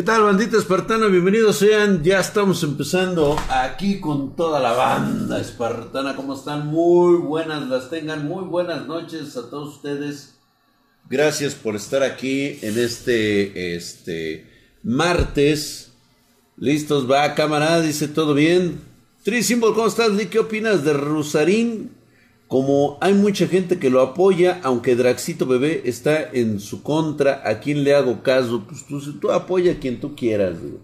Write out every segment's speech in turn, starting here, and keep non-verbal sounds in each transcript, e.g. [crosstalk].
¿Qué tal, bandita espartana? Bienvenidos sean. Ya estamos empezando aquí con toda la banda espartana. ¿Cómo están? Muy buenas las tengan. Muy buenas noches a todos ustedes. Gracias por estar aquí en este, este martes. Listos, va cámara, dice todo bien. Trisymbol, ¿cómo estás? ¿Qué opinas de Rusarín? Como hay mucha gente que lo apoya, aunque Draxito Bebé está en su contra, ¿a quién le hago caso? Pues tú, tú apoya a quien tú quieras, güey.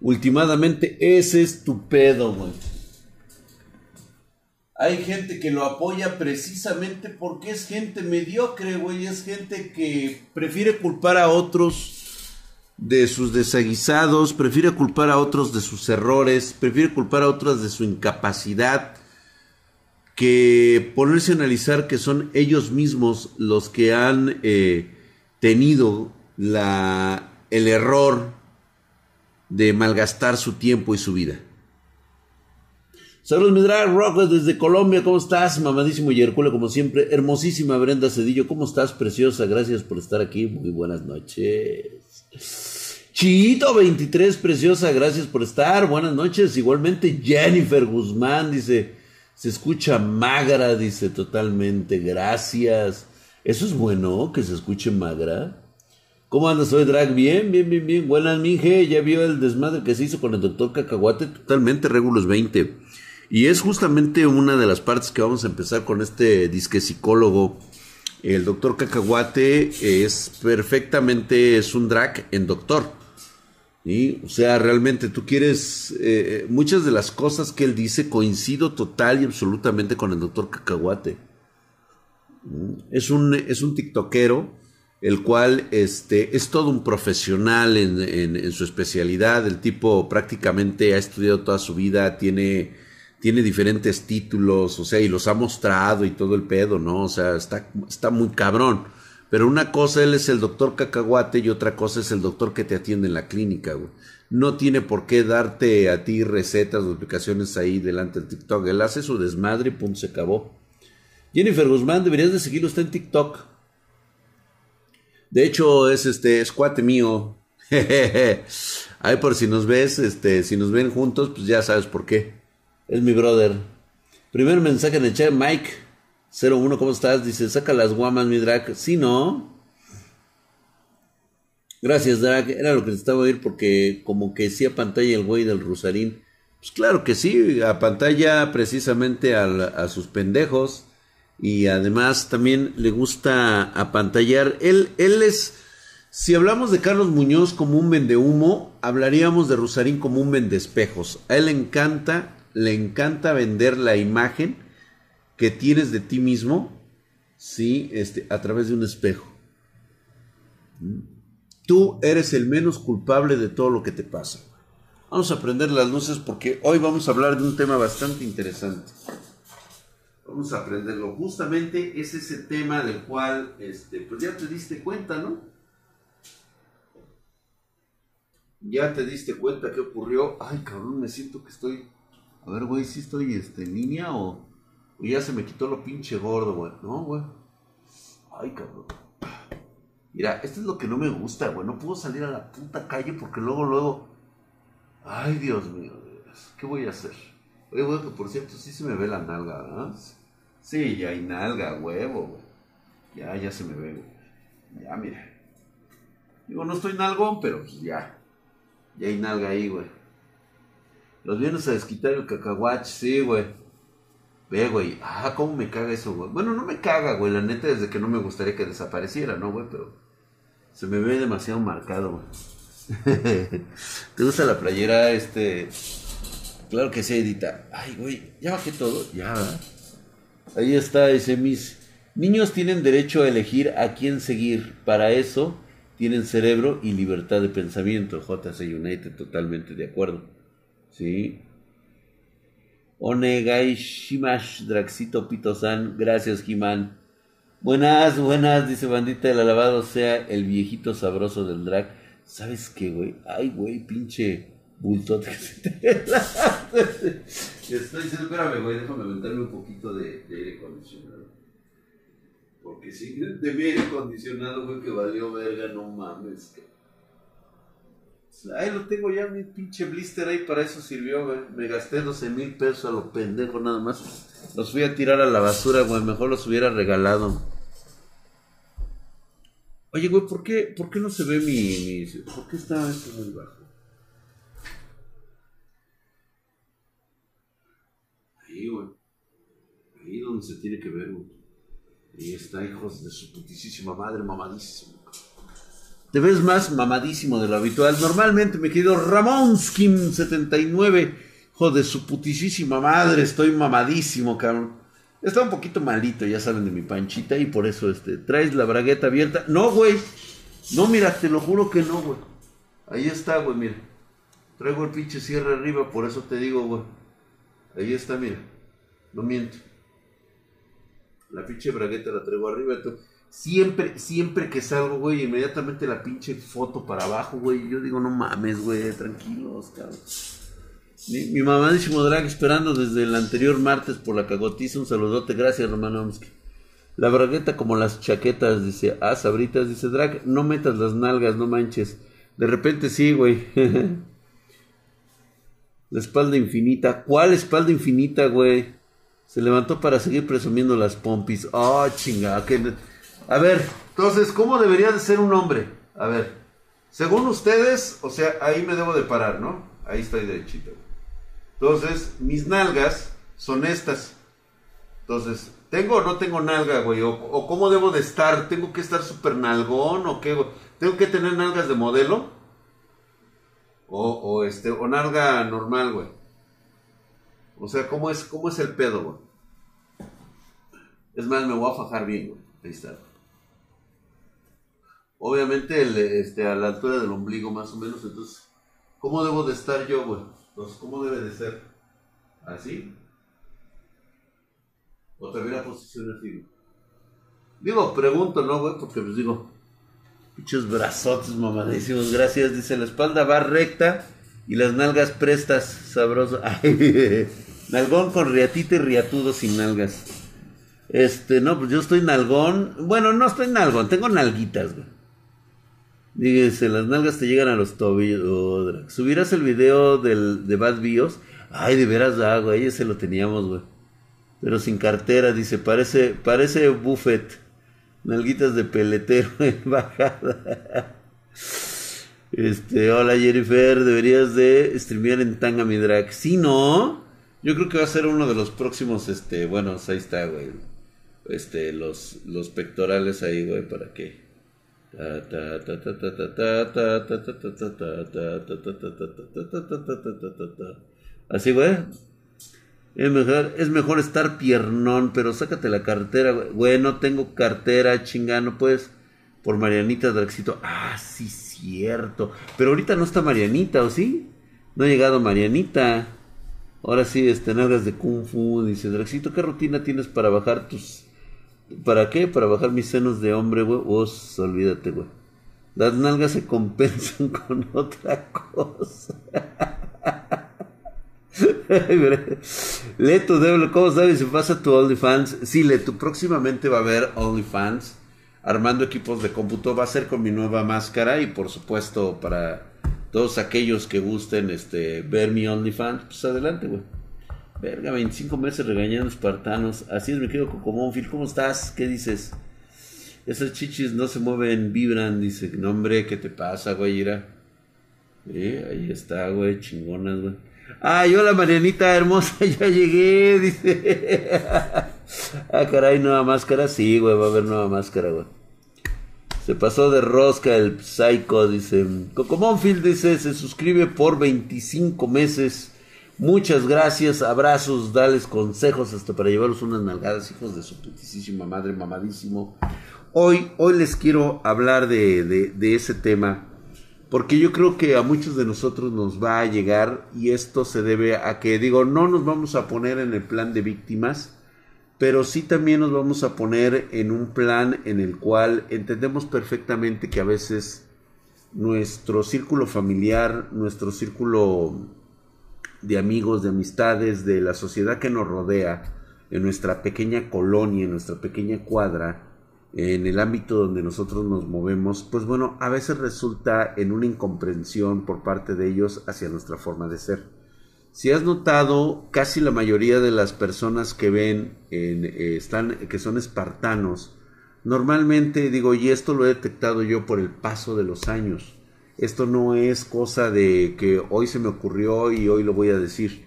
Últimamente, ese es tu pedo, güey. Hay gente que lo apoya precisamente porque es gente mediocre, güey. Es gente que prefiere culpar a otros de sus desaguisados, prefiere culpar a otros de sus errores, prefiere culpar a otros de su incapacidad que ponerse a analizar que son ellos mismos los que han eh, tenido la, el error de malgastar su tiempo y su vida. Saludos, Midra Rock desde Colombia. ¿Cómo estás? Mamadísimo y Hercule, como siempre. Hermosísima Brenda Cedillo. ¿Cómo estás, preciosa? Gracias por estar aquí. Muy buenas noches. Chito 23, preciosa. Gracias por estar. Buenas noches. Igualmente, Jennifer Guzmán dice. Se escucha magra, dice totalmente. Gracias. Eso es bueno, que se escuche magra. ¿Cómo andas hoy, Drag? Bien, bien, bien, bien. Buenas, Minge. Ya vio el desmadre que se hizo con el doctor Cacahuate. Totalmente Regulos 20. Y es justamente una de las partes que vamos a empezar con este disque psicólogo. El doctor Cacahuate es perfectamente, es un drag en doctor. O sea, realmente tú quieres, eh, muchas de las cosas que él dice coincido total y absolutamente con el doctor Cacahuate. Mm, es un, es un tiktokero, el cual este, es todo un profesional en, en, su especialidad. El tipo prácticamente ha estudiado toda su vida, tiene, tiene diferentes títulos, o sea, y los ha mostrado y todo el pedo, ¿no? O sea, está, está muy cabrón. Pero una cosa él es el doctor cacahuate y otra cosa es el doctor que te atiende en la clínica, güey. No tiene por qué darte a ti recetas o explicaciones ahí delante del TikTok. Él hace su desmadre y punto, se acabó. Jennifer Guzmán, deberías de seguirlo, está en TikTok. De hecho, es este, es cuate mío. [laughs] Ay, por si nos ves, este, si nos ven juntos, pues ya sabes por qué. Es mi brother. Primer mensaje en el chat, Mike. 01, ¿cómo estás? Dice, saca las guamas, mi drag. Sí, ¿no? Gracias, drag. Era lo que necesitaba oír porque como que sí a pantalla el güey del Rusarín. Pues claro que sí, a pantalla precisamente a, sus pendejos. Y además también le gusta apantallar. Él, él es... Si hablamos de Carlos Muñoz como un vendehumo, hablaríamos de Rusarín como un vendespejos. A él le encanta, le encanta vender la imagen que tienes de ti mismo, ¿sí? Este, a través de un espejo. Tú eres el menos culpable de todo lo que te pasa. Vamos a prender las luces porque hoy vamos a hablar de un tema bastante interesante. Vamos a aprenderlo. Justamente es ese tema del cual, este, pues ya te diste cuenta, ¿no? Ya te diste cuenta qué ocurrió. Ay, cabrón, me siento que estoy. A ver, güey, si estoy este, línea o. Y ya se me quitó lo pinche gordo, güey. No, güey. Ay, cabrón. Mira, esto es lo que no me gusta, güey. No puedo salir a la puta calle porque luego, luego. Ay, Dios mío. ¿Qué voy a hacer? Oye, güey, que por cierto, sí se me ve la nalga, ¿verdad? Sí, ya hay nalga, huevo, güey. Ya, ya se me ve, güey. Ya, mira. Digo, no estoy nalgón, pero pues ya. Ya hay nalga ahí, güey. Los vienes a desquitar el cacahuach, sí, güey. Ve, güey, ah, cómo me caga eso, güey. Bueno, no me caga, güey, la neta, desde que no me gustaría que desapareciera, ¿no, güey? Pero se me ve demasiado marcado, güey. [laughs] ¿Te gusta la playera, este? Claro que sí, Edita. Ay, güey, ya bajé todo, ya. Ahí está ese mis. Niños tienen derecho a elegir a quién seguir. Para eso tienen cerebro y libertad de pensamiento. JC United, totalmente de acuerdo. Sí. Onegai Shimash Draxito Pito-san. Gracias, Jimán. Buenas, buenas, dice bandita, el alabado sea el viejito sabroso del drag. ¿Sabes qué, güey? Ay, güey, pinche bultote que se te [laughs] Estoy espérame, güey, déjame aventarme un poquito de, aire acondicionado. Porque si de mi aire acondicionado, güey, que valió verga, no mames. Ahí lo tengo ya, mi pinche blister ahí, para eso sirvió, güey. Me gasté 12 mil pesos a lo pendejo nada más. Los fui a tirar a la basura, güey. Mejor los hubiera regalado. Oye, güey, ¿por qué, ¿por qué no se ve mi, mi... ¿Por qué está esto muy bajo? Ahí, güey. Ahí donde se tiene que ver, güey. Ahí está, hijos de su putísima madre, mamadísimo. Te ves más mamadísimo de lo habitual. Normalmente, mi querido Ramonskin79, hijo de su putísima madre, estoy mamadísimo, cabrón. Está un poquito malito, ya saben de mi panchita, y por eso este, traes la bragueta abierta. No, güey. No, mira, te lo juro que no, güey. Ahí está, güey, mira. Traigo el pinche cierre arriba, por eso te digo, güey. Ahí está, mira. No miento. La pinche bragueta la traigo arriba. Siempre, siempre que salgo, güey, inmediatamente la pinche foto para abajo, güey. Yo digo, no mames, güey, tranquilos, cabrón. Mi, mi mamadísimo drag esperando desde el anterior martes por la cagotiza. Un saludote, gracias, Romanovsky. La bragueta como las chaquetas, dice. Ah, sabritas, dice drag. No metas las nalgas, no manches. De repente sí, güey. [laughs] la espalda infinita. ¿Cuál espalda infinita, güey? Se levantó para seguir presumiendo las pompis. Oh, chinga. A ver, entonces, ¿cómo debería de ser un hombre? A ver, según ustedes, o sea, ahí me debo de parar, ¿no? Ahí estoy derechito. Entonces, mis nalgas son estas. Entonces, ¿tengo o no tengo nalga, güey? ¿O, cómo debo de estar? ¿Tengo que estar súper nalgón o qué? ¿Tengo que tener nalgas de modelo? O, o, este, o nalga normal, güey. O sea, ¿cómo es, cómo es el pedo, güey? Es más, me voy a fajar bien, güey. Ahí está. Obviamente, el, este, a la altura del ombligo, más o menos. Entonces, ¿cómo debo de estar yo, güey? Entonces, ¿cómo debe de ser? ¿Así? ¿O también la posición así, güey? Digo, pregunto, ¿no, güey? Porque pues digo, muchos brazotes mamadísimos, gracias. Dice, la espalda va recta y las nalgas prestas, sabroso. [laughs] Nalgón con riatita y riatudo sin nalgas. Este, no, pues yo estoy nalgón. Bueno, no estoy nalgón, tengo nalguitas, güey. Dígase, las nalgas te llegan a los tobillos. Oh, Subirás el video del, de Bad Bios. Ay, de veras da, güey. Ese lo teníamos, güey. Pero sin cartera, dice. Parece, parece buffet. Nalguitas de peletero [laughs] en bajada. Este, hola Jennifer, deberías de streamear en Tanga Drag. Si no, yo creo que va a ser uno de los próximos, este, bueno, ahí está, güey. Este, los, los pectorales ahí, güey, para que. Así, güey. Es mejor, es mejor estar piernón, pero sácate la cartera, güey. No tengo cartera, chingano, pues. Por Marianita Draxito. Ah, sí, cierto. Pero ahorita no está Marianita, ¿o sí? No ha llegado Marianita. Ahora sí, este, nalgas de Kung Fu. Dice, Draxito, ¿qué rutina tienes para bajar tus... ¿Para qué? Para bajar mis senos de hombre, güey. Vos, olvídate, güey. Las nalgas se compensan [laughs] con otra cosa. Leto, ¿cómo sabes si pasa tu OnlyFans? Sí, Leto, próximamente va a haber OnlyFans. Armando equipos de cómputo va a ser con mi nueva máscara y por supuesto para todos aquellos que gusten este, ver mi OnlyFans, pues adelante, güey. Verga, 25 meses regañando espartanos. Así es, mi querido Cocomónfil. ¿Cómo estás? ¿Qué dices? Esas chichis no se mueven, vibran. Dice, no, hombre, ¿qué te pasa, güey? Eh, ahí está, güey, chingonas, güey. Ay, hola, Marianita hermosa, [laughs] ya llegué, dice. [laughs] ah, caray, nueva máscara. Sí, güey, va a haber nueva máscara, güey. Se pasó de rosca el Psycho, dice. Cocomonfield dice, se suscribe por 25 meses. Muchas gracias, abrazos, dales consejos hasta para llevarlos unas nalgadas, hijos de su putísima madre, mamadísimo. Hoy, hoy les quiero hablar de, de ese tema, porque yo creo que a muchos de nosotros nos va a llegar y esto se debe a que, digo, no nos vamos a poner en el plan de víctimas, pero sí también nos vamos a poner en un plan en el cual entendemos perfectamente que a veces nuestro círculo familiar, nuestro círculo de amigos, de amistades, de la sociedad que nos rodea, en nuestra pequeña colonia, en nuestra pequeña cuadra, en el ámbito donde nosotros nos movemos, pues bueno, a veces resulta en una incomprensión por parte de ellos hacia nuestra forma de ser. Si has notado, casi la mayoría de las personas que ven, eh, están, que son espartanos, normalmente digo, y esto lo he detectado yo por el paso de los años. Esto no es cosa de que hoy se me ocurrió y hoy lo voy a decir.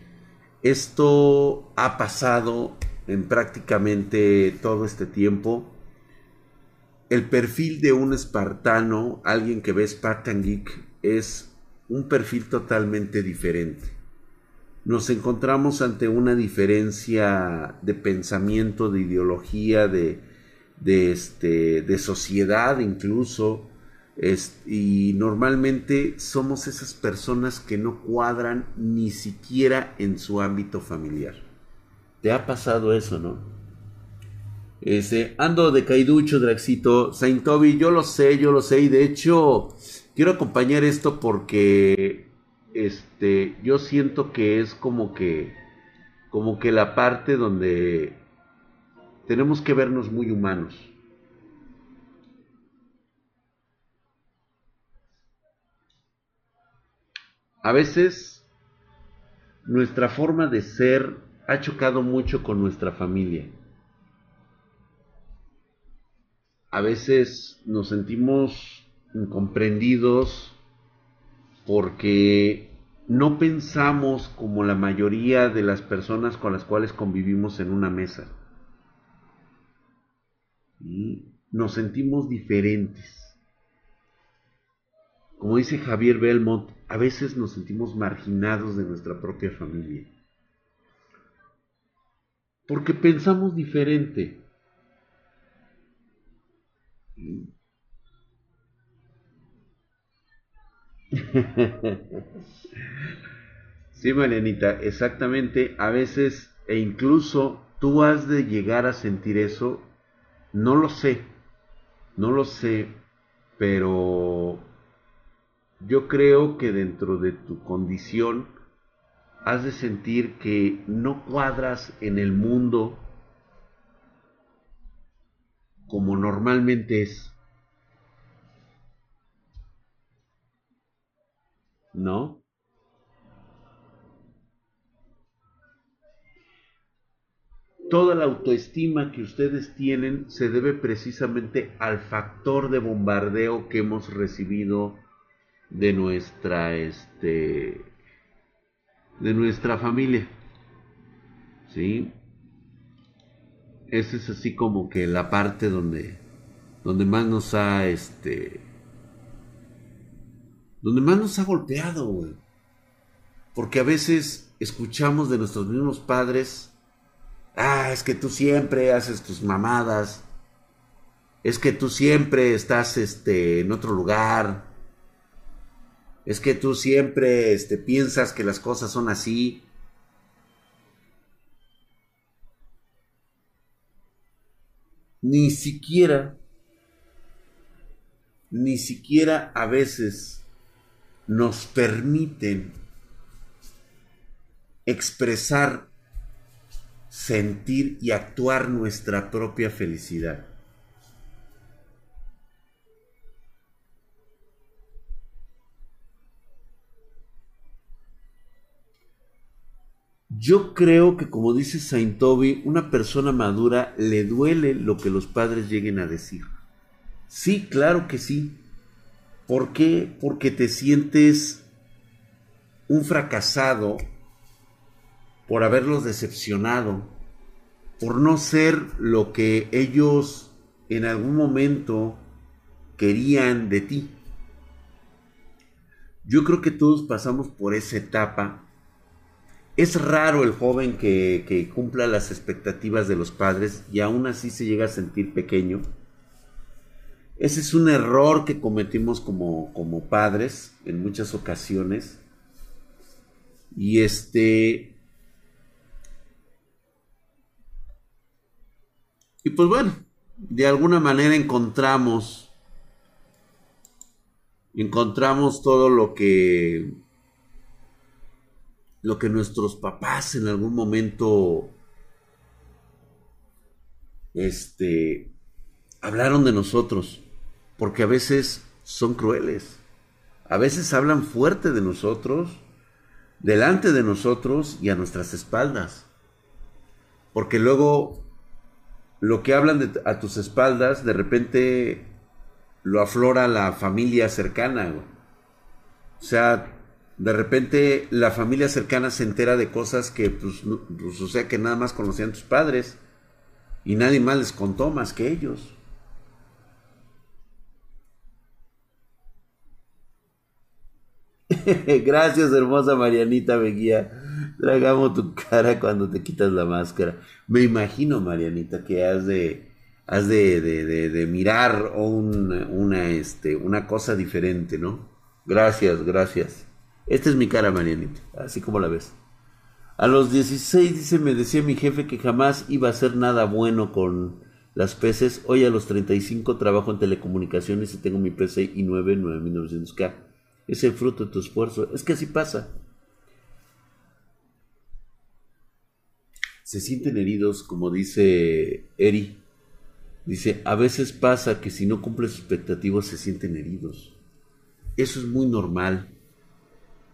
Esto ha pasado en prácticamente todo este tiempo el perfil de un espartano, alguien que ve Spartan Geek, es un perfil totalmente diferente. Nos encontramos ante una diferencia de pensamiento, de ideología, de, de, este, de sociedad incluso. Y normalmente somos esas personas que no cuadran ni siquiera en su ámbito familiar. ¿Te ha pasado eso, no? Este, ando de caiducho, Draxito. Saint Toby, yo lo sé, yo lo sé. Y de hecho, quiero acompañar esto porque este, yo siento que es como que, como que la parte donde tenemos que vernos muy humanos. A veces nuestra forma de ser ha chocado mucho con nuestra familia. a veces nos sentimos incomprendidos porque no pensamos como la mayoría de las personas con las cuales convivimos en una mesa. Nos sentimos diferentes. Como dice Javier Belmont, a veces nos sentimos marginados de nuestra propia familia. Porque pensamos diferente. [laughs] Sí, Marianita, exactamente. A veces, e incluso tú has de llegar a sentir eso. No lo sé, no lo sé, pero yo creo que dentro de tu condición has de sentir que no cuadras en el mundo como normalmente es. ¿No? Toda la autoestima que ustedes tienen se debe precisamente al factor de bombardeo que hemos recibido de nuestra este de nuestra familia. ¿Sí? esa es así como que la parte donde, donde más nos ha, este, donde más nos ha golpeado, güey. Porque a veces escuchamos de nuestros mismos padres, ah, es que tú siempre haces tus mamadas, es que tú siempre estás, este, en otro lugar, es que tú siempre, este, piensas que las cosas son así. ni siquiera, ni siquiera a veces nos permiten expresar, sentir y actuar nuestra propia felicidad. Yo creo que como dice Saint Toby, una persona madura le duele lo que los padres lleguen a decir. Sí, claro que sí. ¿Por qué? Porque te sientes un fracasado por haberlos decepcionado, por no ser lo que ellos en algún momento querían de ti. Yo creo que todos pasamos por esa etapa es raro el joven que, cumpla las expectativas de los padres y aún así se llega a sentir pequeño. Ese es un error que cometimos como, como padres en muchas ocasiones. Y este... Y pues bueno, de alguna manera encontramos, encontramos todo lo que lo que nuestros papás en algún momento este, hablaron de nosotros, porque a veces son crueles, a veces hablan fuerte de nosotros, delante de nosotros y a nuestras espaldas, porque luego lo que hablan a tus espaldas, de repente lo aflora la familia cercana. O sea, de repente la familia cercana se entera de cosas que, pues, pues, o sea, que nada más conocían tus padres y nadie más les contó más que ellos. [laughs] Gracias, hermosa Marianita Beguía. Tragamos tu cara cuando te quitas la máscara. Me imagino, Marianita, que has de, has de, de, mirar una, este, una cosa diferente, ¿no? Gracias, gracias. Esta es mi cara, Marianita, así como la ves. A los 16, dice, me decía mi jefe que jamás iba a hacer nada bueno con las peces. Hoy a los 35 trabajo en telecomunicaciones y tengo mi PC i9 9900K. Es el fruto de tu esfuerzo. Es que así pasa. Se sienten heridos, como dice Eri. Dice, a veces pasa que si no cumples expectativas se sienten heridos. Eso es muy normal.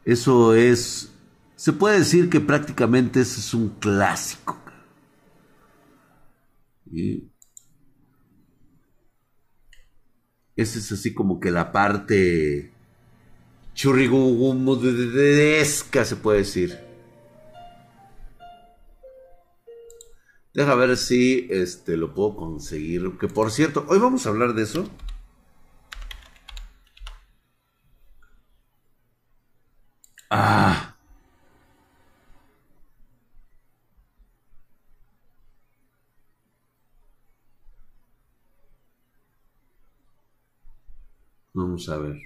Eso es, se puede decir que prácticamente ese es un clásico. Y esa es así como que la parte churrigumudesca se puede decir. Deja ver si este lo puedo conseguir. Que por cierto, hoy vamos a hablar de eso. Vamos a ver.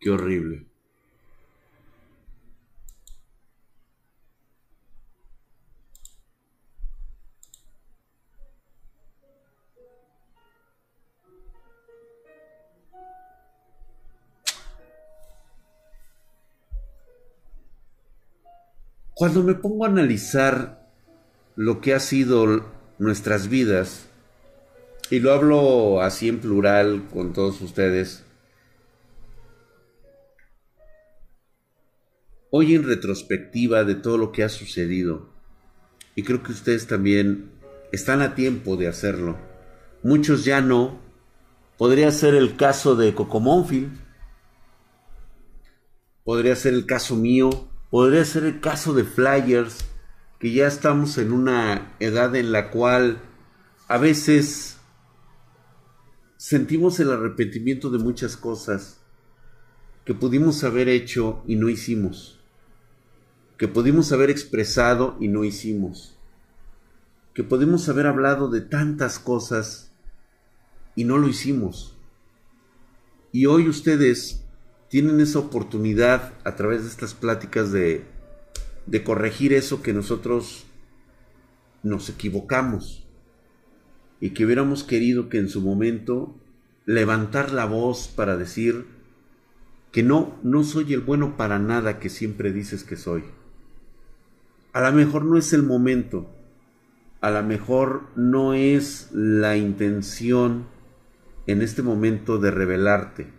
Qué horrible. Cuando me pongo a analizar lo que ha sido nuestras vidas, y lo hablo así en plural con todos ustedes, hoy en retrospectiva de todo lo que ha sucedido, y creo que ustedes también están a tiempo de hacerlo, muchos ya no, podría ser el caso de Cocomónfil, podría ser el caso mío, Podría ser el caso de Flyers, que ya estamos en una edad en la cual a veces sentimos el arrepentimiento de muchas cosas que pudimos haber hecho y no hicimos, que pudimos haber expresado y no hicimos, que pudimos haber hablado de tantas cosas y no lo hicimos. Y hoy ustedes tienen esa oportunidad a través de estas pláticas de, de corregir eso que nosotros nos equivocamos y que hubiéramos querido que en su momento levantar la voz para decir que no, no soy el bueno para nada que siempre dices que soy. A lo mejor no es el momento, a lo mejor no es la intención en este momento de revelarte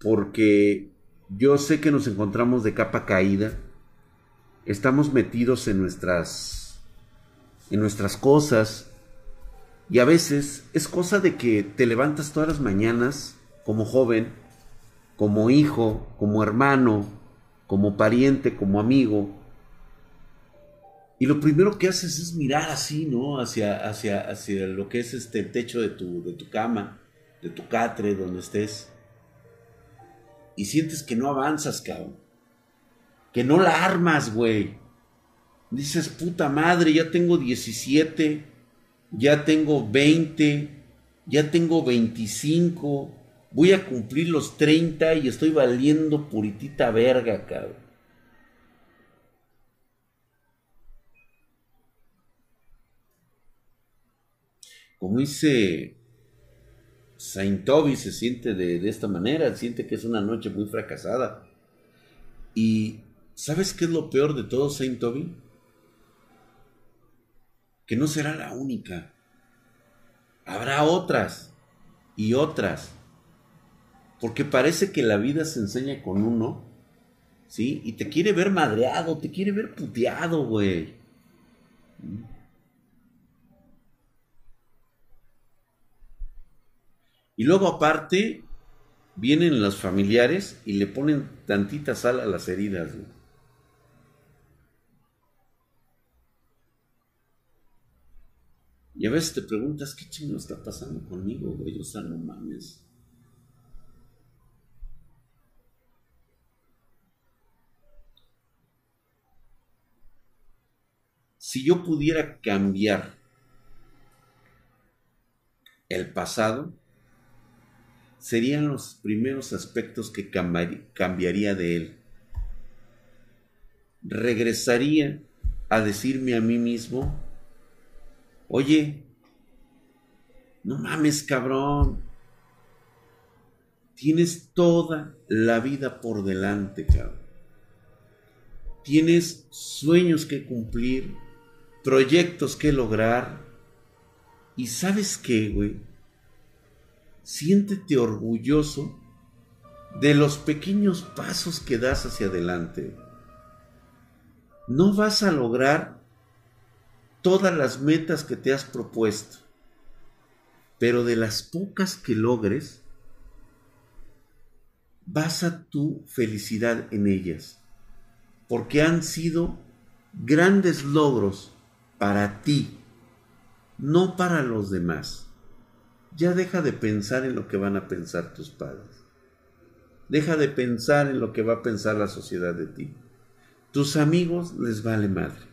porque yo sé que nos encontramos de capa caída, estamos metidos en nuestras en nuestras cosas y a veces es cosa de que te levantas todas las mañanas como joven, como hijo, como hermano, como pariente, como amigo. Y lo primero que haces es mirar así, ¿no? Hacia, hacia, hacia lo que es este el techo de tu, de tu cama, de tu catre, donde estés y sientes que no avanzas, cabrón. Que no la armas, güey. Dices, puta madre, ya tengo 17, ya tengo 20, ya tengo 25, voy a cumplir los 30 y estoy valiendo puritita verga, cabrón. Como dice Saint Toby se siente de, esta manera, siente que es una noche muy fracasada. Y ¿Sabes qué es lo peor de todo, Saint Toby? Que no será la única. Habrá otras y otras. Porque parece que la vida se enseña con uno, ¿sí? Y te quiere ver madreado, te quiere ver puteado, güey. Y luego aparte, vienen los familiares y le ponen tantita sal a las heridas. Y a veces te preguntas, ¿qué chingo está pasando conmigo, güey? O sea, no mames. Si yo pudiera cambiar el pasado, serían los primeros aspectos que cambiaría de él. Regresaría a decirme a mí mismo, oye, no mames cabrón, tienes toda la vida por delante, cabrón. Tienes sueños que cumplir, proyectos que lograr. Y sabes qué, güey, siéntete orgulloso de los pequeños pasos que das hacia adelante. No vas a lograr todas las metas que te has propuesto, pero de las pocas que logres, basa tu felicidad en ellas, porque han sido grandes logros para ti, no para los demás. Ya deja de pensar en lo que van a pensar tus padres. Deja de pensar en lo que va a pensar la sociedad de ti. Tus amigos les vale madre.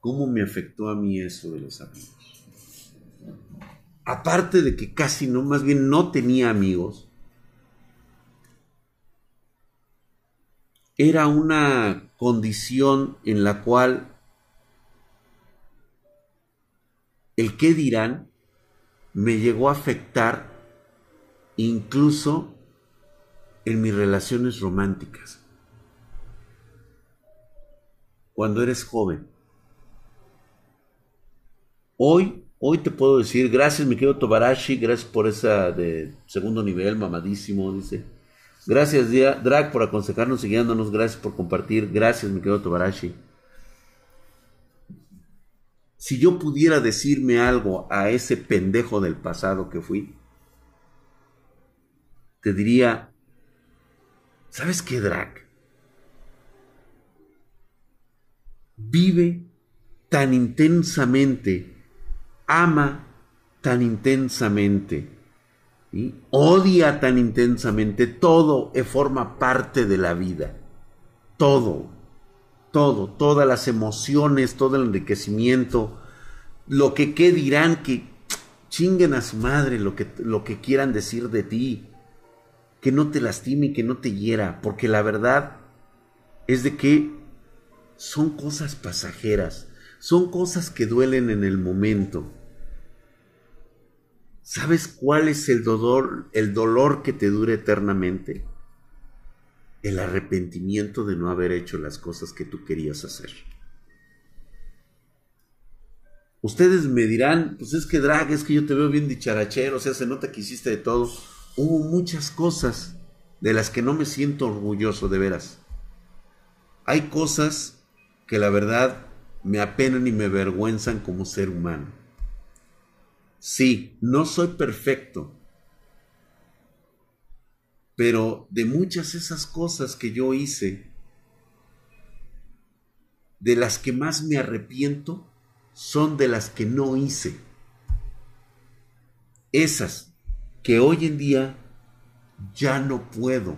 ¿Cómo me afectó a mí eso de los amigos? Aparte de que casi no, más bien no tenía amigos, era una condición en la cual el qué dirán me llegó a afectar incluso en mis relaciones románticas. Cuando eres joven. Hoy, hoy te puedo decir, gracias mi querido Tobarashi, gracias por esa de segundo nivel, mamadísimo, dice. Gracias, Drag, por aconsejarnos y guiándonos, gracias por compartir, gracias mi querido Tobarashi si yo pudiera decirme algo a ese pendejo del pasado que fui, te diría, ¿sabes qué, Drac? Vive tan intensamente, ama tan intensamente, y odia tan intensamente, todo forma parte de la vida, todo todo, todas las emociones, todo el enriquecimiento, lo que qué dirán, que chinguen a su madre lo que, lo que quieran decir de ti, que no te lastime que no te hiera, porque la verdad es de que son cosas pasajeras, son cosas que duelen en el momento. ¿Sabes cuál es el dolor, el dolor que te dure eternamente? El arrepentimiento de no haber hecho las cosas que tú querías hacer. Ustedes me dirán, pues es que drag, es que yo te veo bien dicharachero, o sea, se nota que hiciste de todo. Hubo muchas cosas de las que no me siento orgulloso, de veras. Hay cosas que la verdad me apenan y me avergüenzan como ser humano. Sí, no soy perfecto, pero de muchas esas cosas que yo hice, de las que más me arrepiento, son de las que no hice. Esas que hoy en día ya no puedo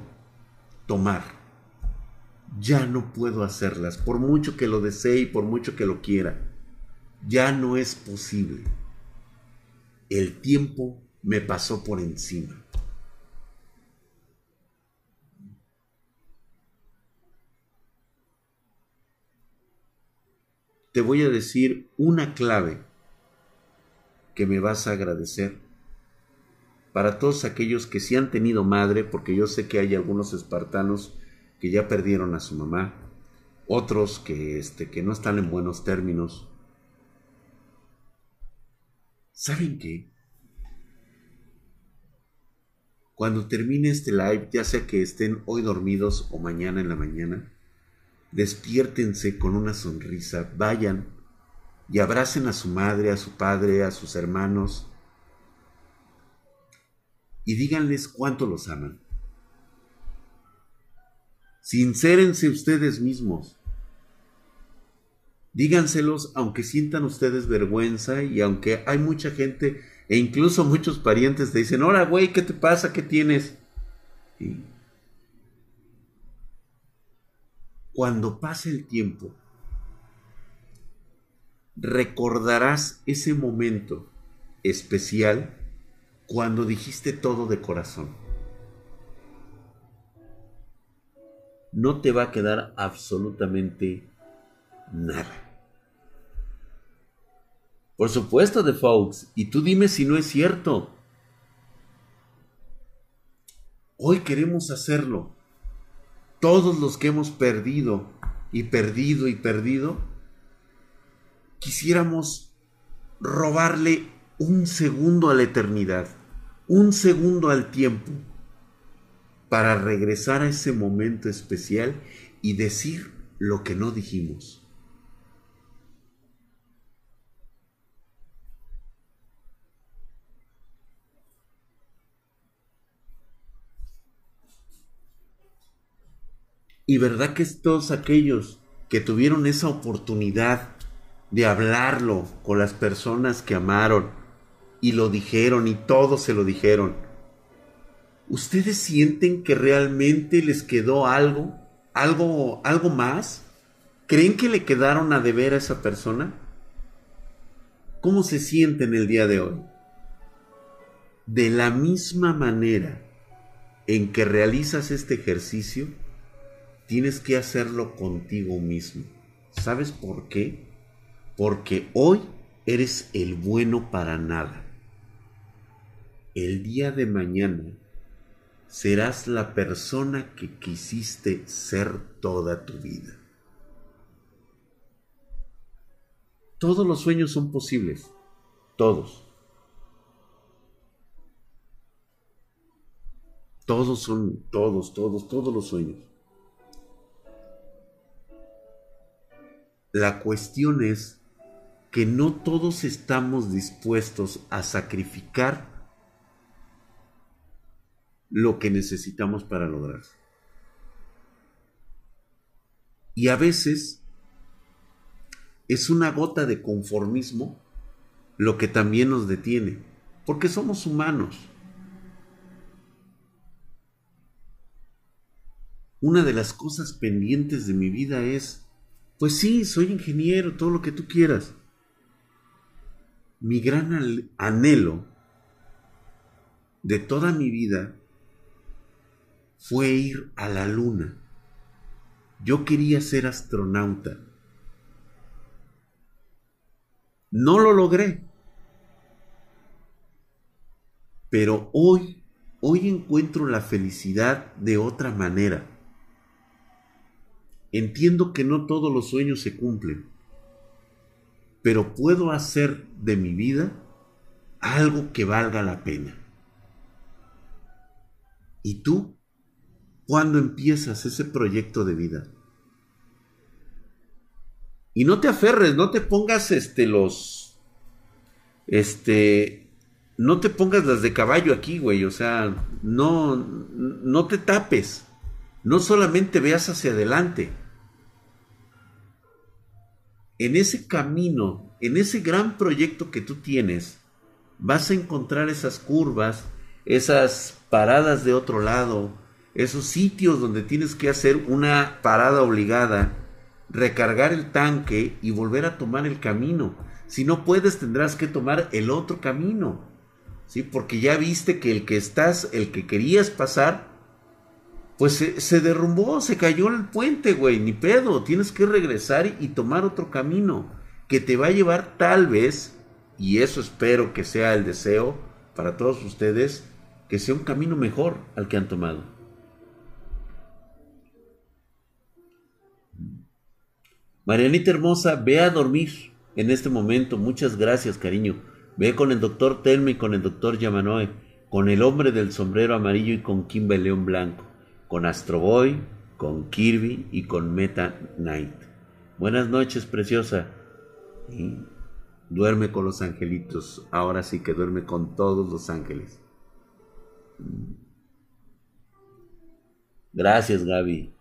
tomar. Ya no puedo hacerlas, por mucho que lo desee y por mucho que lo quiera. Ya no es posible. El tiempo me pasó por encima. Te voy a decir una clave que me vas a agradecer para todos aquellos que sí han tenido madre, porque yo sé que hay algunos espartanos que ya perdieron a su mamá, otros que, este, que no están en buenos términos. ¿Saben qué? Cuando termine este live, ya sea que estén hoy dormidos o mañana en la mañana, despiértense con una sonrisa, vayan y abracen a su madre, a su padre, a sus hermanos y díganles cuánto los aman. Sincérense ustedes mismos. Díganselos aunque sientan ustedes vergüenza y aunque hay mucha gente e incluso muchos parientes te dicen, hola güey, ¿qué te pasa? ¿Qué tienes? Cuando pase el tiempo, recordarás ese momento especial cuando dijiste todo de corazón. No te va a quedar absolutamente nada. Por supuesto, de Fox, y tú dime si no es cierto. Hoy queremos hacerlo todos los que hemos perdido y perdido y perdido, quisiéramos robarle un segundo a la eternidad, un segundo al tiempo, para regresar a ese momento especial y decir lo que no dijimos. Y verdad que todos aquellos que tuvieron esa oportunidad de hablarlo con las personas que amaron y lo dijeron y todos se lo dijeron, ¿ustedes sienten que realmente les quedó algo? ¿Algo, algo más? ¿Creen que le quedaron a deber a esa persona? ¿Cómo se sienten el día de hoy? De la misma manera en que realizas este ejercicio, tienes que hacerlo contigo mismo. ¿Sabes por qué? Porque hoy eres el bueno para nada. El día de mañana serás la persona que quisiste ser toda tu vida. Todos los sueños son posibles. Todos. Todos son, todos, todos, todos los sueños. La cuestión es que no todos estamos dispuestos a sacrificar lo que necesitamos para lograr. Y a veces es una gota de conformismo lo que también nos detiene, porque somos humanos. Una de las cosas pendientes de mi vida es pues sí, soy ingeniero, todo lo que tú quieras. Mi gran anhelo de toda mi vida fue ir a la luna. Yo quería ser astronauta. No lo logré. Pero hoy, hoy encuentro la felicidad de otra manera. Entiendo que no todos los sueños se cumplen, pero puedo hacer de mi vida algo que valga la pena. ¿Y tú? ¿Cuándo empiezas ese proyecto de vida? Y no te aferres, no te pongas este los este no te pongas las de caballo aquí, güey, o sea, no no te tapes. No solamente veas hacia adelante. En ese camino, en ese gran proyecto que tú tienes, vas a encontrar esas curvas, esas paradas de otro lado, esos sitios donde tienes que hacer una parada obligada, recargar el tanque y volver a tomar el camino. Si no puedes, tendrás que tomar el otro camino. ¿Sí? Porque ya viste que el que estás, el que querías pasar, pues se, derrumbó, se cayó el puente, güey, ni pedo, tienes que regresar y, tomar otro camino que te va a llevar tal vez, y eso espero que sea el deseo para todos ustedes, que sea un camino mejor al que han tomado. Marianita hermosa, ve a dormir en este momento. Muchas gracias, cariño. Ve con el doctor Telme y con el doctor Yamanoe, con el hombre del sombrero amarillo y con Kimba León Blanco, con Astro Boy, con Kirby y con Meta Knight. Buenas noches, preciosa. duerme con los angelitos. Ahora sí que duerme con todos los ángeles. Gracias, Gaby.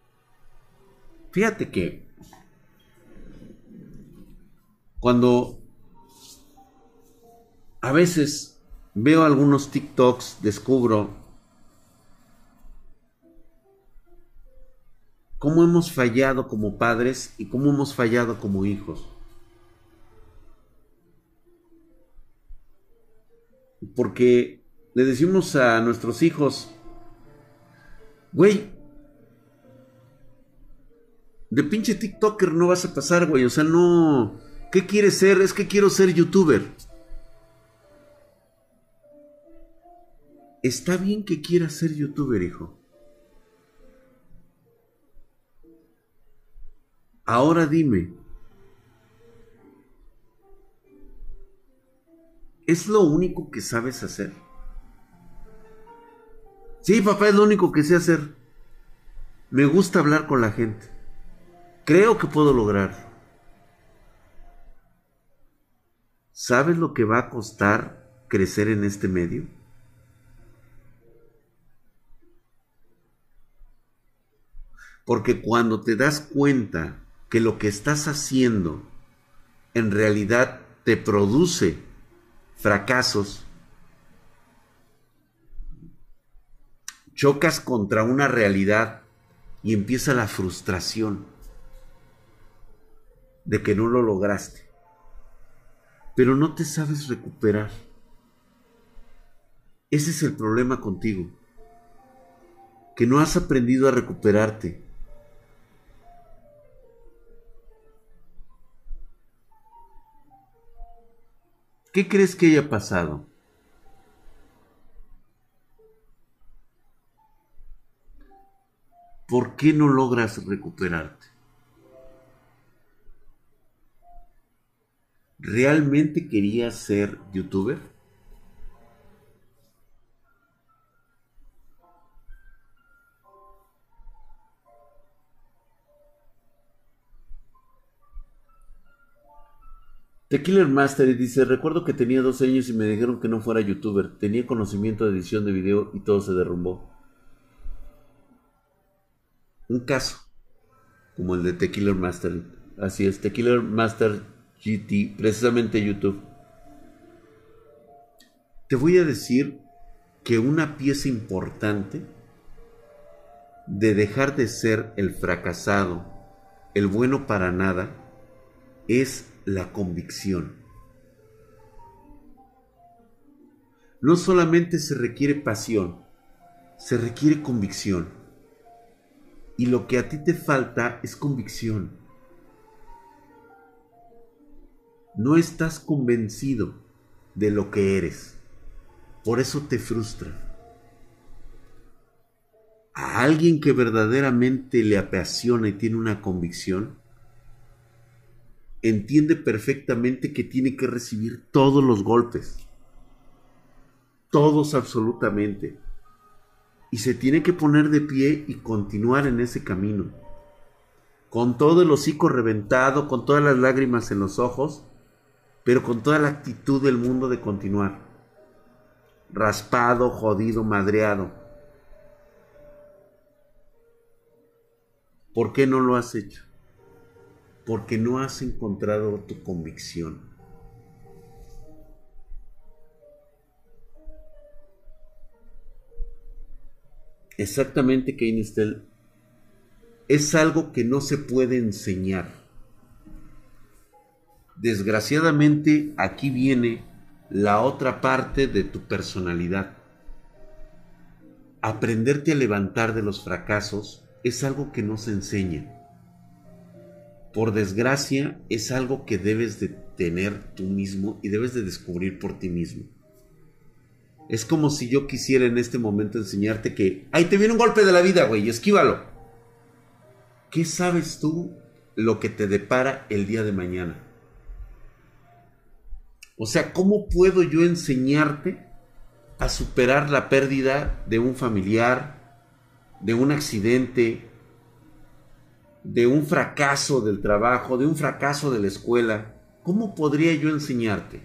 Fíjate que cuando a veces veo algunos TikToks, descubro cómo hemos fallado como padres y cómo hemos fallado como hijos. Porque le decimos a nuestros hijos, güey, de pinche TikToker no vas a pasar, güey. O sea, no. ¿Qué quieres ser? Es que quiero ser youtuber. Está bien que quieras ser youtuber, hijo. Ahora dime, ¿es lo único que sabes hacer? Sí, papá, es lo único que sé hacer. Me gusta hablar con la gente. Creo que puedo lograr. ¿Sabes lo que va a costar crecer en este medio? Porque cuando te das cuenta que lo que estás haciendo en realidad te produce fracasos, chocas contra una realidad y empieza la frustración de que no lo lograste, pero no te sabes recuperar. Ese es el problema contigo, que no has aprendido a recuperarte. ¿Qué crees que haya pasado? ¿Por qué no logras recuperarte? ¿Realmente querías ser youtuber? The Killer Master dice, recuerdo que tenía 12 años y me dijeron que no fuera youtuber. Tenía conocimiento de edición de video y todo se derrumbó. Un caso, como el de The Killer Master. Así es, The Killer Master GT, precisamente YouTube. Te voy a decir que una pieza importante de dejar de ser el fracasado, el bueno para nada, es la convicción. No solamente se requiere pasión, se requiere convicción. Y lo que a ti te falta es convicción. No estás convencido de lo que eres. Por eso te frustra. A alguien que verdaderamente le apasiona y tiene una convicción, entiende perfectamente que tiene que recibir todos los golpes. Todos absolutamente. Y se tiene que poner de pie y continuar en ese camino. Con todo el hocico reventado, con todas las lágrimas en los ojos, pero con toda la actitud del mundo de continuar. Raspado, jodido, madreado. ¿Por qué no lo has hecho? Porque no has encontrado tu convicción. Exactamente, Keynestel. Es algo que no se puede enseñar. Desgraciadamente, aquí viene la otra parte de tu personalidad. Aprenderte a levantar de los fracasos es algo que no se enseña por desgracia, es algo que debes de tener tú mismo y debes de descubrir por ti mismo. Es como si yo quisiera en este momento enseñarte que, ahí te viene un golpe de la vida, güey, esquívalo. ¿Qué sabes tú lo que te depara el día de mañana. O sea, ¿cómo puedo yo enseñarte a superar la pérdida de un familiar, de un accidente, de un fracaso del trabajo, de un fracaso de la escuela? ¿Cómo podría yo enseñarte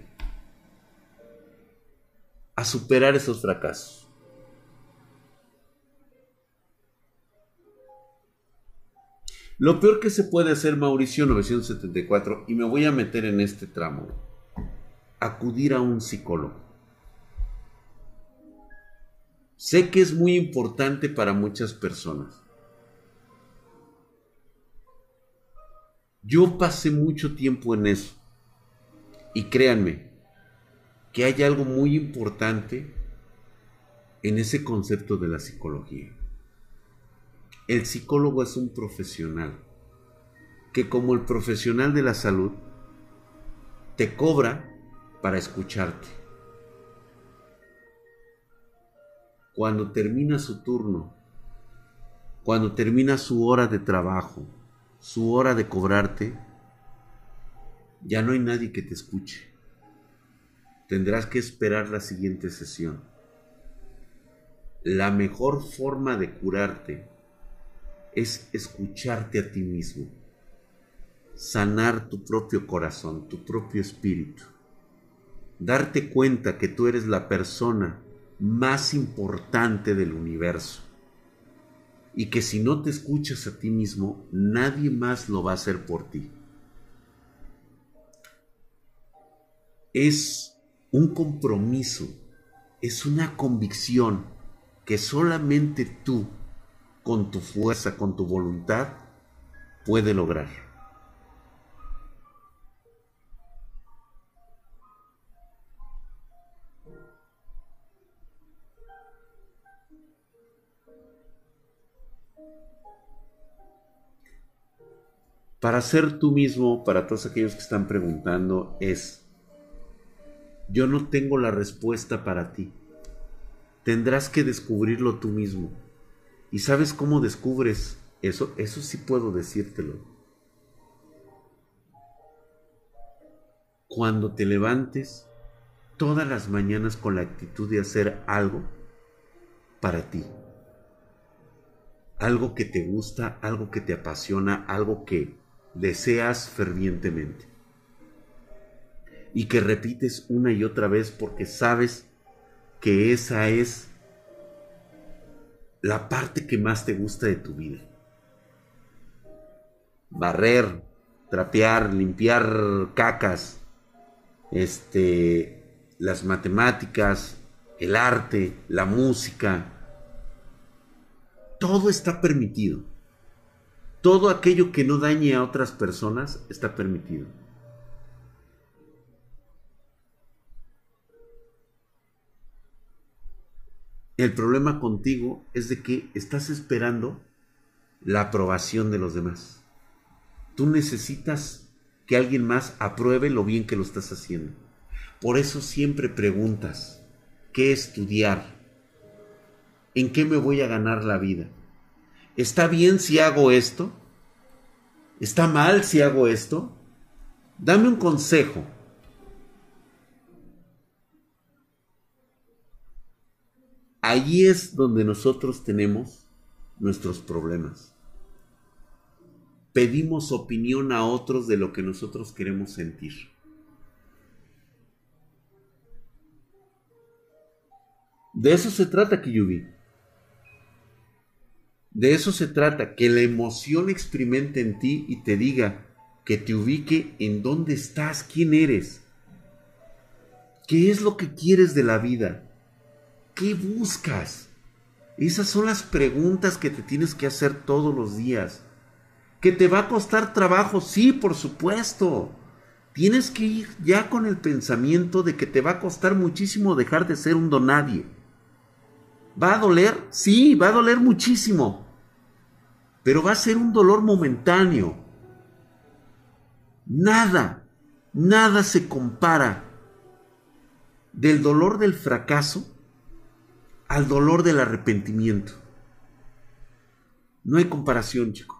a superar esos fracasos? Lo peor que se puede hacer, Mauricio 974, y me voy a meter en este tramo, acudir a un psicólogo. Sé que es muy importante para muchas personas. Yo pasé mucho tiempo en eso. Y créanme, que hay algo muy importante en ese concepto de la psicología. El psicólogo es un profesional que como el profesional de la salud te cobra para escucharte. Cuando termina su turno, cuando termina su hora de trabajo, su hora de cobrarte, ya no hay nadie que te escuche. Tendrás que esperar la siguiente sesión. La mejor forma de curarte es escucharte a ti mismo, sanar tu propio corazón, tu propio espíritu, darte cuenta que tú eres la persona más importante del universo y que si no te escuchas a ti mismo, nadie más lo va a hacer por ti. Es un compromiso, es una convicción que solamente tú con tu fuerza, con tu voluntad, puede lograr. Para ser tú mismo, para todos aquellos que están preguntando, es, yo no tengo la respuesta para ti. Tendrás que descubrirlo tú mismo. ¿Y sabes cómo descubres eso? Eso sí puedo decírtelo. Cuando te levantes todas las mañanas con la actitud de hacer algo para ti. Algo que te gusta, algo que te apasiona, algo que deseas fervientemente. Y que repites una y otra vez porque sabes que esa es la parte que más te gusta de tu vida. Barrer, trapear, limpiar cacas, este, las matemáticas, el arte, la música, todo está permitido. Todo aquello que no dañe a otras personas está permitido. El problema contigo es de que estás esperando la aprobación de los demás. Tú necesitas que alguien más apruebe lo bien que lo estás haciendo. Por eso siempre preguntas, ¿qué estudiar? ¿En qué me voy a ganar la vida? ¿Está bien si hago esto? ¿Está mal si hago esto? Dame un consejo. Allí es donde nosotros tenemos nuestros problemas. Pedimos opinión a otros de lo que nosotros queremos sentir. De eso se trata, Kiyubi. De eso se trata, que la emoción experimente en ti y te diga, que te ubique en dónde estás, quién eres, qué es lo que quieres de la vida. ¿Qué buscas? Esas son las preguntas que te tienes que hacer todos los días. ¿Que te va a costar trabajo? Sí, por supuesto. Tienes que ir ya con el pensamiento de que te va a costar muchísimo dejar de ser un donadie. ¿Va a doler? Sí, va a doler muchísimo. Pero va a ser un dolor momentáneo. Nada, nada se compara del dolor del fracaso al dolor del arrepentimiento. No hay comparación, chicos.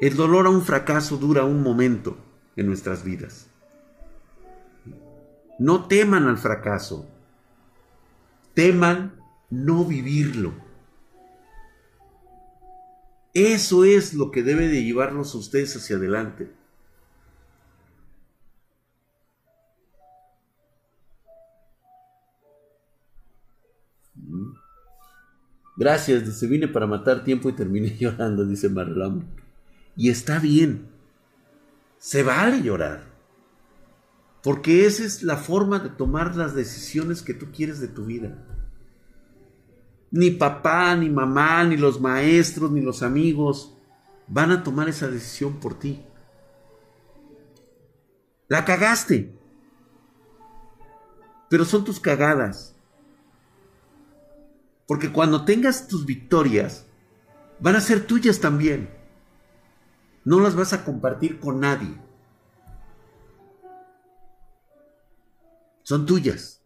El dolor a un fracaso dura un momento en nuestras vidas. No teman al fracaso, teman no vivirlo. Eso es lo que debe de llevarlos a ustedes hacia adelante. Gracias, dice, vine para matar tiempo y terminé [laughs] llorando, dice Marlon. Y está bien. Se vale llorar. Porque esa es la forma de tomar las decisiones que tú quieres de tu vida. Ni papá, ni mamá, ni los maestros, ni los amigos van a tomar esa decisión por ti. La cagaste. Pero son tus cagadas. Porque cuando tengas tus victorias, van a ser tuyas también. No las vas a compartir con nadie. Son tuyas.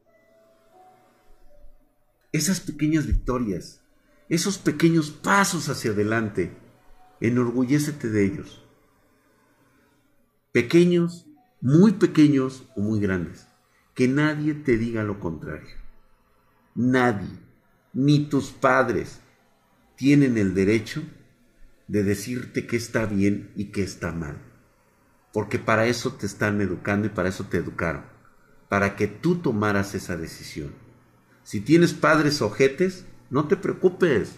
Esas pequeñas victorias, esos pequeños pasos hacia adelante, enorgullécete de ellos. Pequeños, muy pequeños o muy grandes. Que nadie te diga lo contrario. Nadie ni tus padres tienen el derecho de decirte qué está bien y qué está mal. Porque para eso te están educando y para eso te educaron. Para que tú tomaras esa decisión. Si tienes padres ojetes, no te preocupes.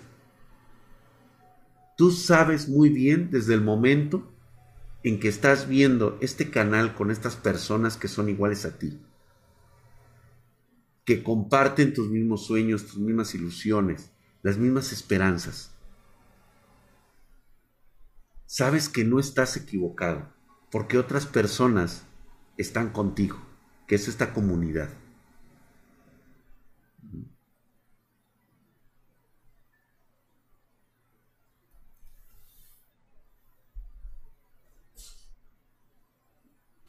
Tú sabes muy bien desde el momento en que estás viendo este canal con estas personas que son iguales a ti que comparten tus mismos sueños, tus mismas ilusiones, las mismas esperanzas. Sabes que no estás equivocado, porque otras personas están contigo, que es esta comunidad.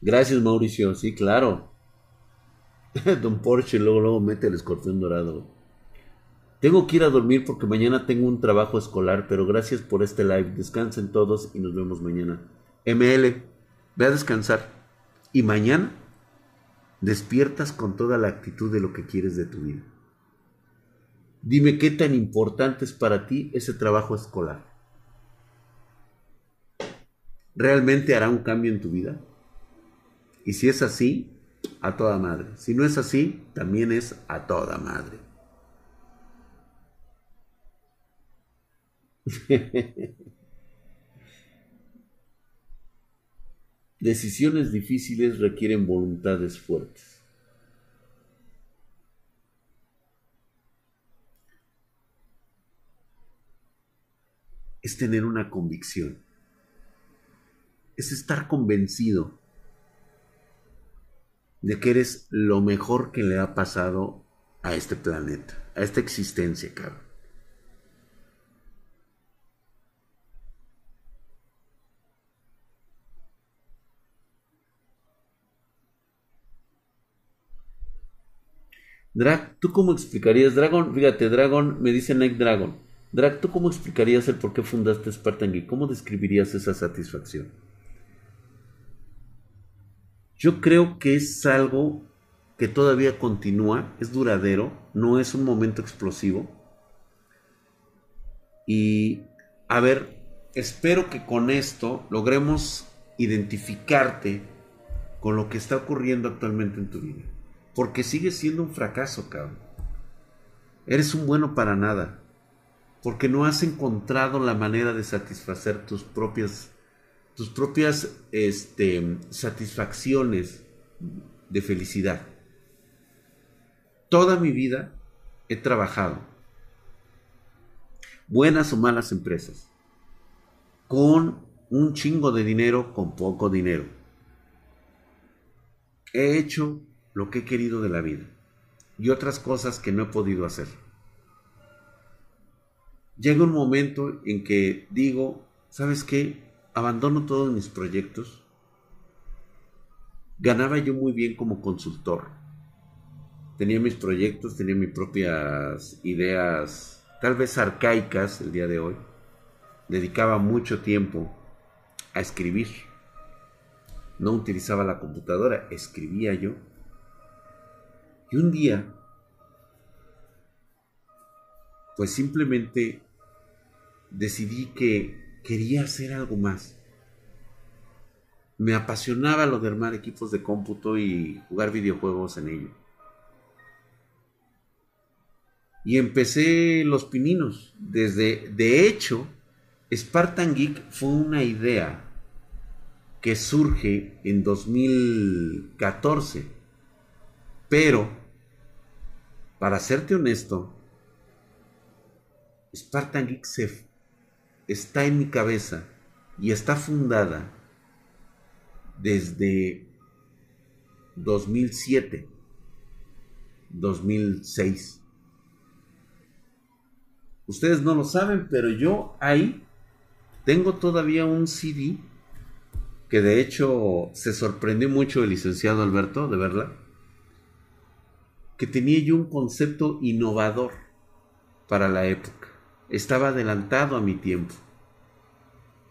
Gracias Mauricio, sí, claro. [laughs] Don Porsche luego, luego mete el escorpión dorado. Tengo que ir a dormir porque mañana tengo un trabajo escolar, pero gracias por este live. Descansen todos y nos vemos mañana. ML, ve a descansar. Y mañana despiertas con toda la actitud de lo que quieres de tu vida. Dime qué tan importante es para ti ese trabajo escolar. ¿Realmente hará un cambio en tu vida? Y si es así, a toda madre. Si no es así, también es a toda madre. [laughs] Decisiones difíciles requieren voluntades fuertes. Es tener una convicción. Es estar convencido de que eres lo mejor que le ha pasado a este planeta, a esta existencia, cabrón. Drag, ¿tú cómo explicarías? Dragon, fíjate, Dragon, me dice Night Dragon. Drag, ¿tú cómo explicarías el por qué fundaste Spartan Geek? ¿Cómo describirías esa satisfacción? Yo creo que es algo que todavía continúa, es duradero, no es un momento explosivo. Y a ver, espero que con esto logremos identificarte con lo que está ocurriendo actualmente en tu vida. Porque sigue siendo un fracaso, cabrón. Eres un bueno para nada. Porque no has encontrado la manera de satisfacer tus propias tus propias este, satisfacciones de felicidad. Toda mi vida he trabajado, buenas o malas empresas, con un chingo de dinero, con poco dinero. He hecho lo que he querido de la vida y otras cosas que no he podido hacer. Llega un momento en que digo, ¿sabes qué? Abandono todos mis proyectos. Ganaba yo muy bien como consultor. Tenía mis proyectos, tenía mis propias ideas, tal vez arcaicas el día de hoy. Dedicaba mucho tiempo a escribir. No utilizaba la computadora, escribía yo. Y un día, pues simplemente decidí que quería hacer algo más. Me apasionaba lo de armar equipos de cómputo y jugar videojuegos en ello. Y empecé los pininos. Desde, de hecho, Spartan Geek fue una idea que surge en 2014. Pero, para serte honesto, Spartan Geek está en mi cabeza y está fundada desde 2007, 2006. Ustedes no lo saben, pero yo ahí tengo todavía un CD que de hecho se sorprendió mucho el licenciado Alberto de verla, que tenía yo un concepto innovador para la época. Estaba adelantado a mi tiempo.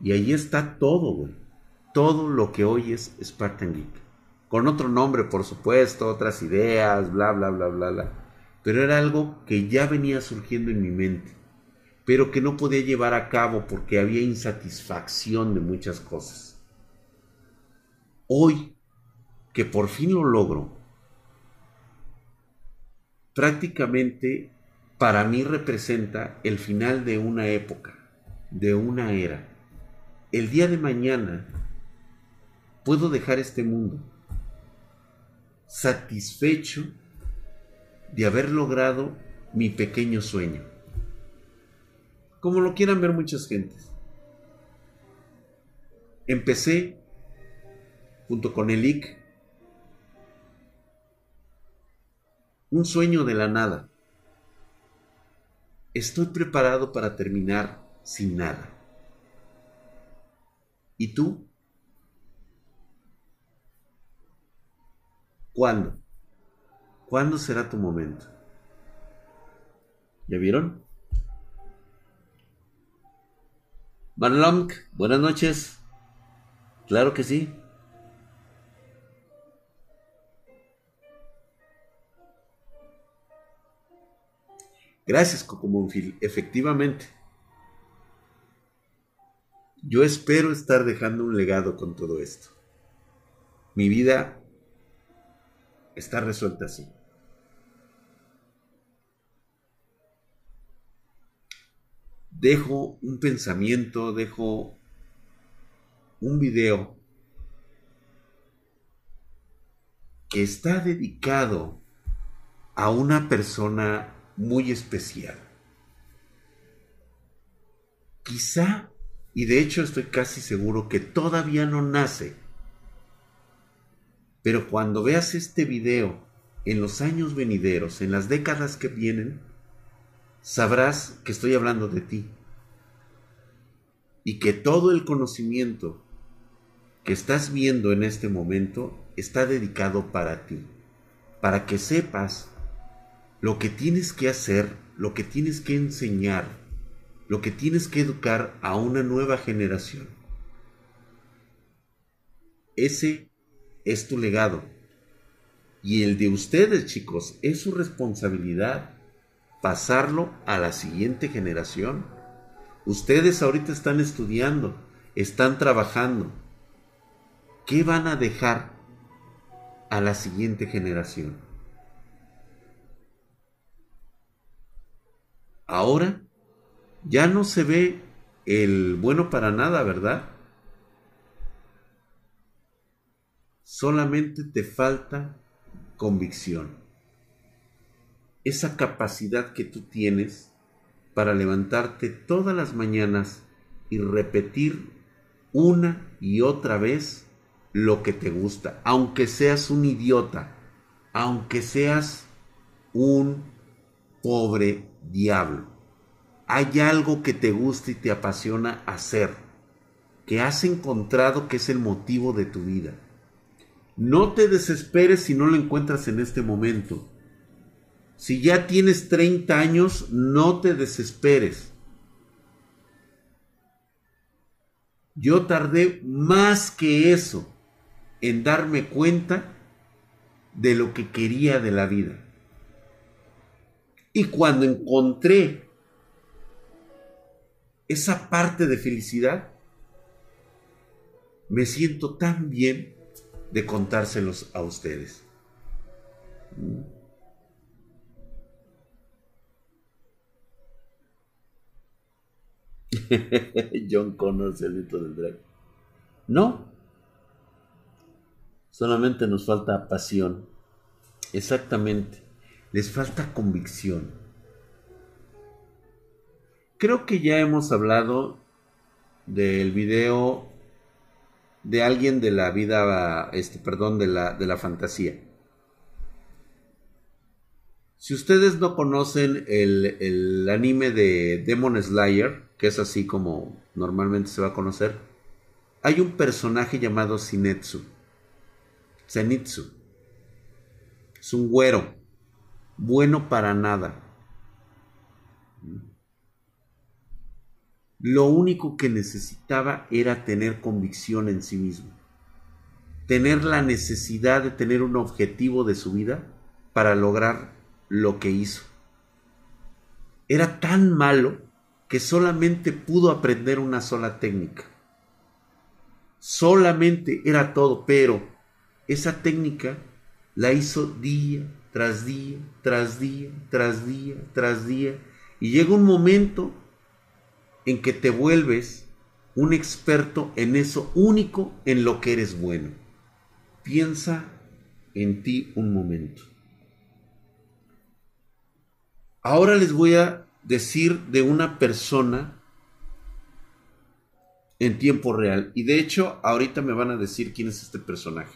Y ahí está todo, güey. Todo lo que hoy es Spartan Geek. Con otro nombre, por supuesto, otras ideas, bla, bla, bla, bla, bla. Pero era algo que ya venía surgiendo en mi mente pero que no podía llevar a cabo porque había insatisfacción de muchas cosas. Hoy, que por fin lo logro, prácticamente para mí representa el final de una época, de una era. El día de mañana puedo dejar este mundo satisfecho de haber logrado mi pequeño sueño como lo quieran ver muchas gentes. Empecé junto con el IC un sueño de la nada. Estoy preparado para terminar sin nada. ¿Y tú? ¿Cuándo? ¿Cuándo será tu momento? ¿Ya vieron? Marlong, buenas noches. Claro que sí. Gracias, Cocomonfil. Efectivamente. Yo espero estar dejando un legado con todo esto. Mi vida está resuelta así. dejo un pensamiento, dejo un video que está dedicado a una persona muy especial. Quizá, y de hecho estoy casi seguro que todavía no nace, pero cuando veas este video en los años venideros, en las décadas que vienen, sabrás que estoy hablando de ti y que todo el conocimiento que estás viendo en este momento está dedicado para ti, para que sepas lo que tienes que hacer, lo que tienes que enseñar, lo que tienes que educar a una nueva generación. Ese es tu legado. Y el de ustedes, chicos, es su responsabilidad pasarlo a la siguiente generación. Ustedes ahorita están estudiando, están trabajando. ¿Qué van a dejar a la siguiente generación? Ahora ya no se ve el bueno para nada, ¿verdad? Solamente te falta convicción esa capacidad que tú tienes para levantarte todas las mañanas y repetir una y otra vez lo que te gusta, aunque seas un idiota, aunque seas un pobre diablo. Hay algo que te gusta y te apasiona hacer, que has encontrado que es el motivo de tu vida. No te desesperes si no lo encuentras en este momento. Si ya tienes 30 años, no te desesperes. Yo tardé más que eso en darme cuenta de lo que quería de la vida. Y cuando encontré esa parte de felicidad, me siento tan bien de contárselos a ustedes. [laughs] John Connor, el del drag. No. Solamente nos falta pasión. Exactamente. Les falta convicción. Creo que ya hemos hablado del video de alguien de la vida, este, perdón, de la, de la fantasía. Si ustedes no conocen el, el, anime de Demon Slayer, que es así como normalmente se va a conocer, hay un personaje llamado Sinetsu. Zenitsu. Es un güero. Bueno para nada. Lo único que necesitaba era tener convicción en sí mismo. Tener la necesidad de tener un objetivo de su vida para lograr lo que hizo. Era tan malo que solamente pudo aprender una sola técnica. Solamente era todo, pero esa técnica la hizo día tras día, tras día, tras día, tras día. Y llega un momento en que te vuelves un experto en eso único en lo que eres bueno. Piensa en ti un momento. Ahora les voy a decir de una persona en tiempo real. Y de hecho, ahorita me van a decir quién es este personaje.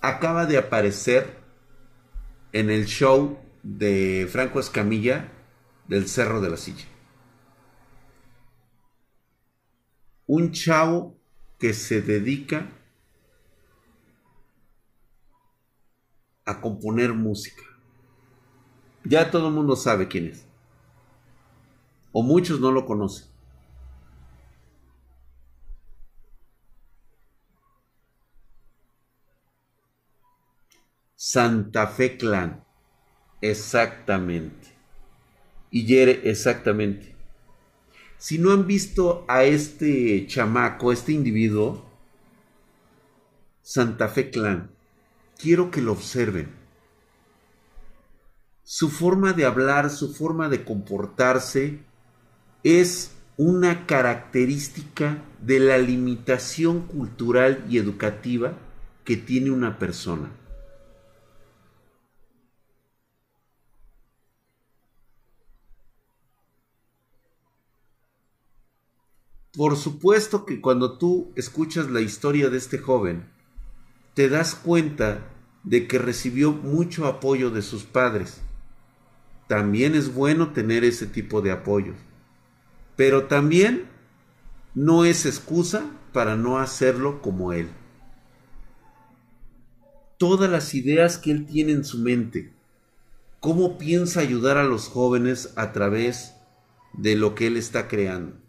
Acaba de aparecer en el show de Franco Escamilla del Cerro de la Silla. Un chavo que se dedica a componer música. Ya todo el mundo sabe quién es. O muchos no lo conocen. Santa Fe Clan. Exactamente. Y Yere, exactamente. Si no han visto a este chamaco, este individuo, Santa Fe Clan, quiero que lo observen su forma de hablar, su forma de comportarse es una característica de la limitación cultural y educativa que tiene una persona. Por supuesto que cuando tú escuchas la historia de este joven, te das cuenta de que recibió mucho apoyo de sus padres también es bueno tener ese tipo de apoyo. Pero también no es excusa para no hacerlo como él. Todas las ideas que él tiene en su mente, cómo piensa ayudar a los jóvenes a través de lo que él está creando.